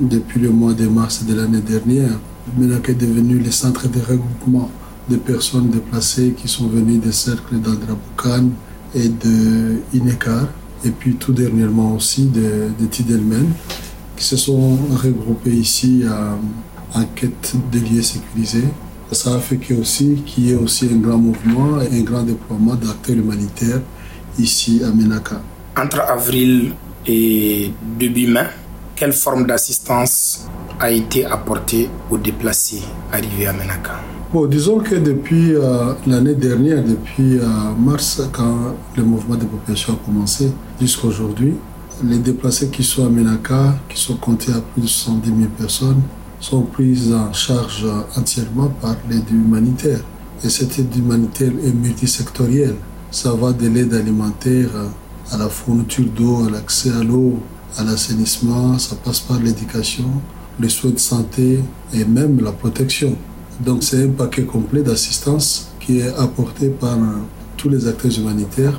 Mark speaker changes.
Speaker 1: depuis le mois de mars de l'année dernière. Menaka est devenu le centre de regroupement de personnes déplacées qui sont venues des cercles d'Andraboukan et de Inekar, et puis tout dernièrement aussi de, de Tidelmen, qui se sont regroupés ici en quête de lieux sécurisés. Ça a fait qu'il aussi, qu'il y ait aussi un grand mouvement et un grand déploiement d'acteurs humanitaires ici à Menaka.
Speaker 2: Entre avril et début mai, quelle forme d'assistance a été apportée aux déplacés arrivés à Menaka?
Speaker 1: Bon, disons que depuis euh, l'année dernière, depuis euh, mars, quand le mouvement de population a commencé, jusqu'à aujourd'hui, les déplacés qui sont à Menaka, qui sont comptés à plus de 70 000 personnes, sont prises en charge entièrement par l'aide humanitaire. Et cette aide humanitaire est multisectorielle. Ça va de l'aide alimentaire à la fourniture d'eau, à l'accès à l'eau, à l'assainissement, ça passe par l'éducation, les soins de santé et même la protection. Donc c'est un paquet complet d'assistance qui est apporté par tous les acteurs humanitaires